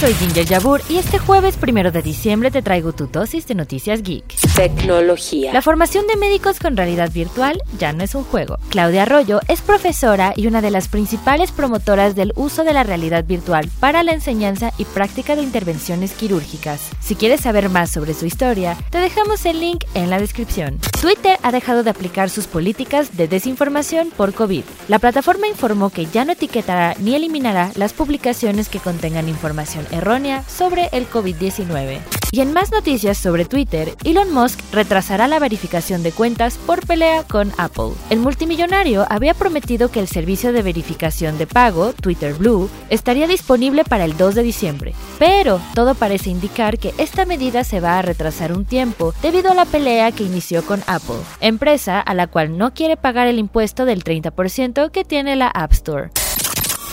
Soy Ginger Yabur y este jueves primero de diciembre te traigo tu dosis de noticias geek. Tecnología. La formación de médicos con realidad virtual ya no es un juego. Claudia Arroyo es profesora y una de las principales promotoras del uso de la realidad virtual para la enseñanza y práctica de intervenciones quirúrgicas. Si quieres saber más sobre su historia, te dejamos el link en la descripción. Twitter ha dejado de aplicar sus políticas de desinformación por COVID. La plataforma informó que ya no etiquetará ni eliminará las publicaciones que contengan información errónea sobre el COVID-19. Y en más noticias sobre Twitter, Elon Musk retrasará la verificación de cuentas por pelea con Apple. El multimillonario había prometido que el servicio de verificación de pago, Twitter Blue, estaría disponible para el 2 de diciembre, pero todo parece indicar que esta medida se va a retrasar un tiempo debido a la pelea que inició con Apple, empresa a la cual no quiere pagar el impuesto del 30% que tiene la App Store.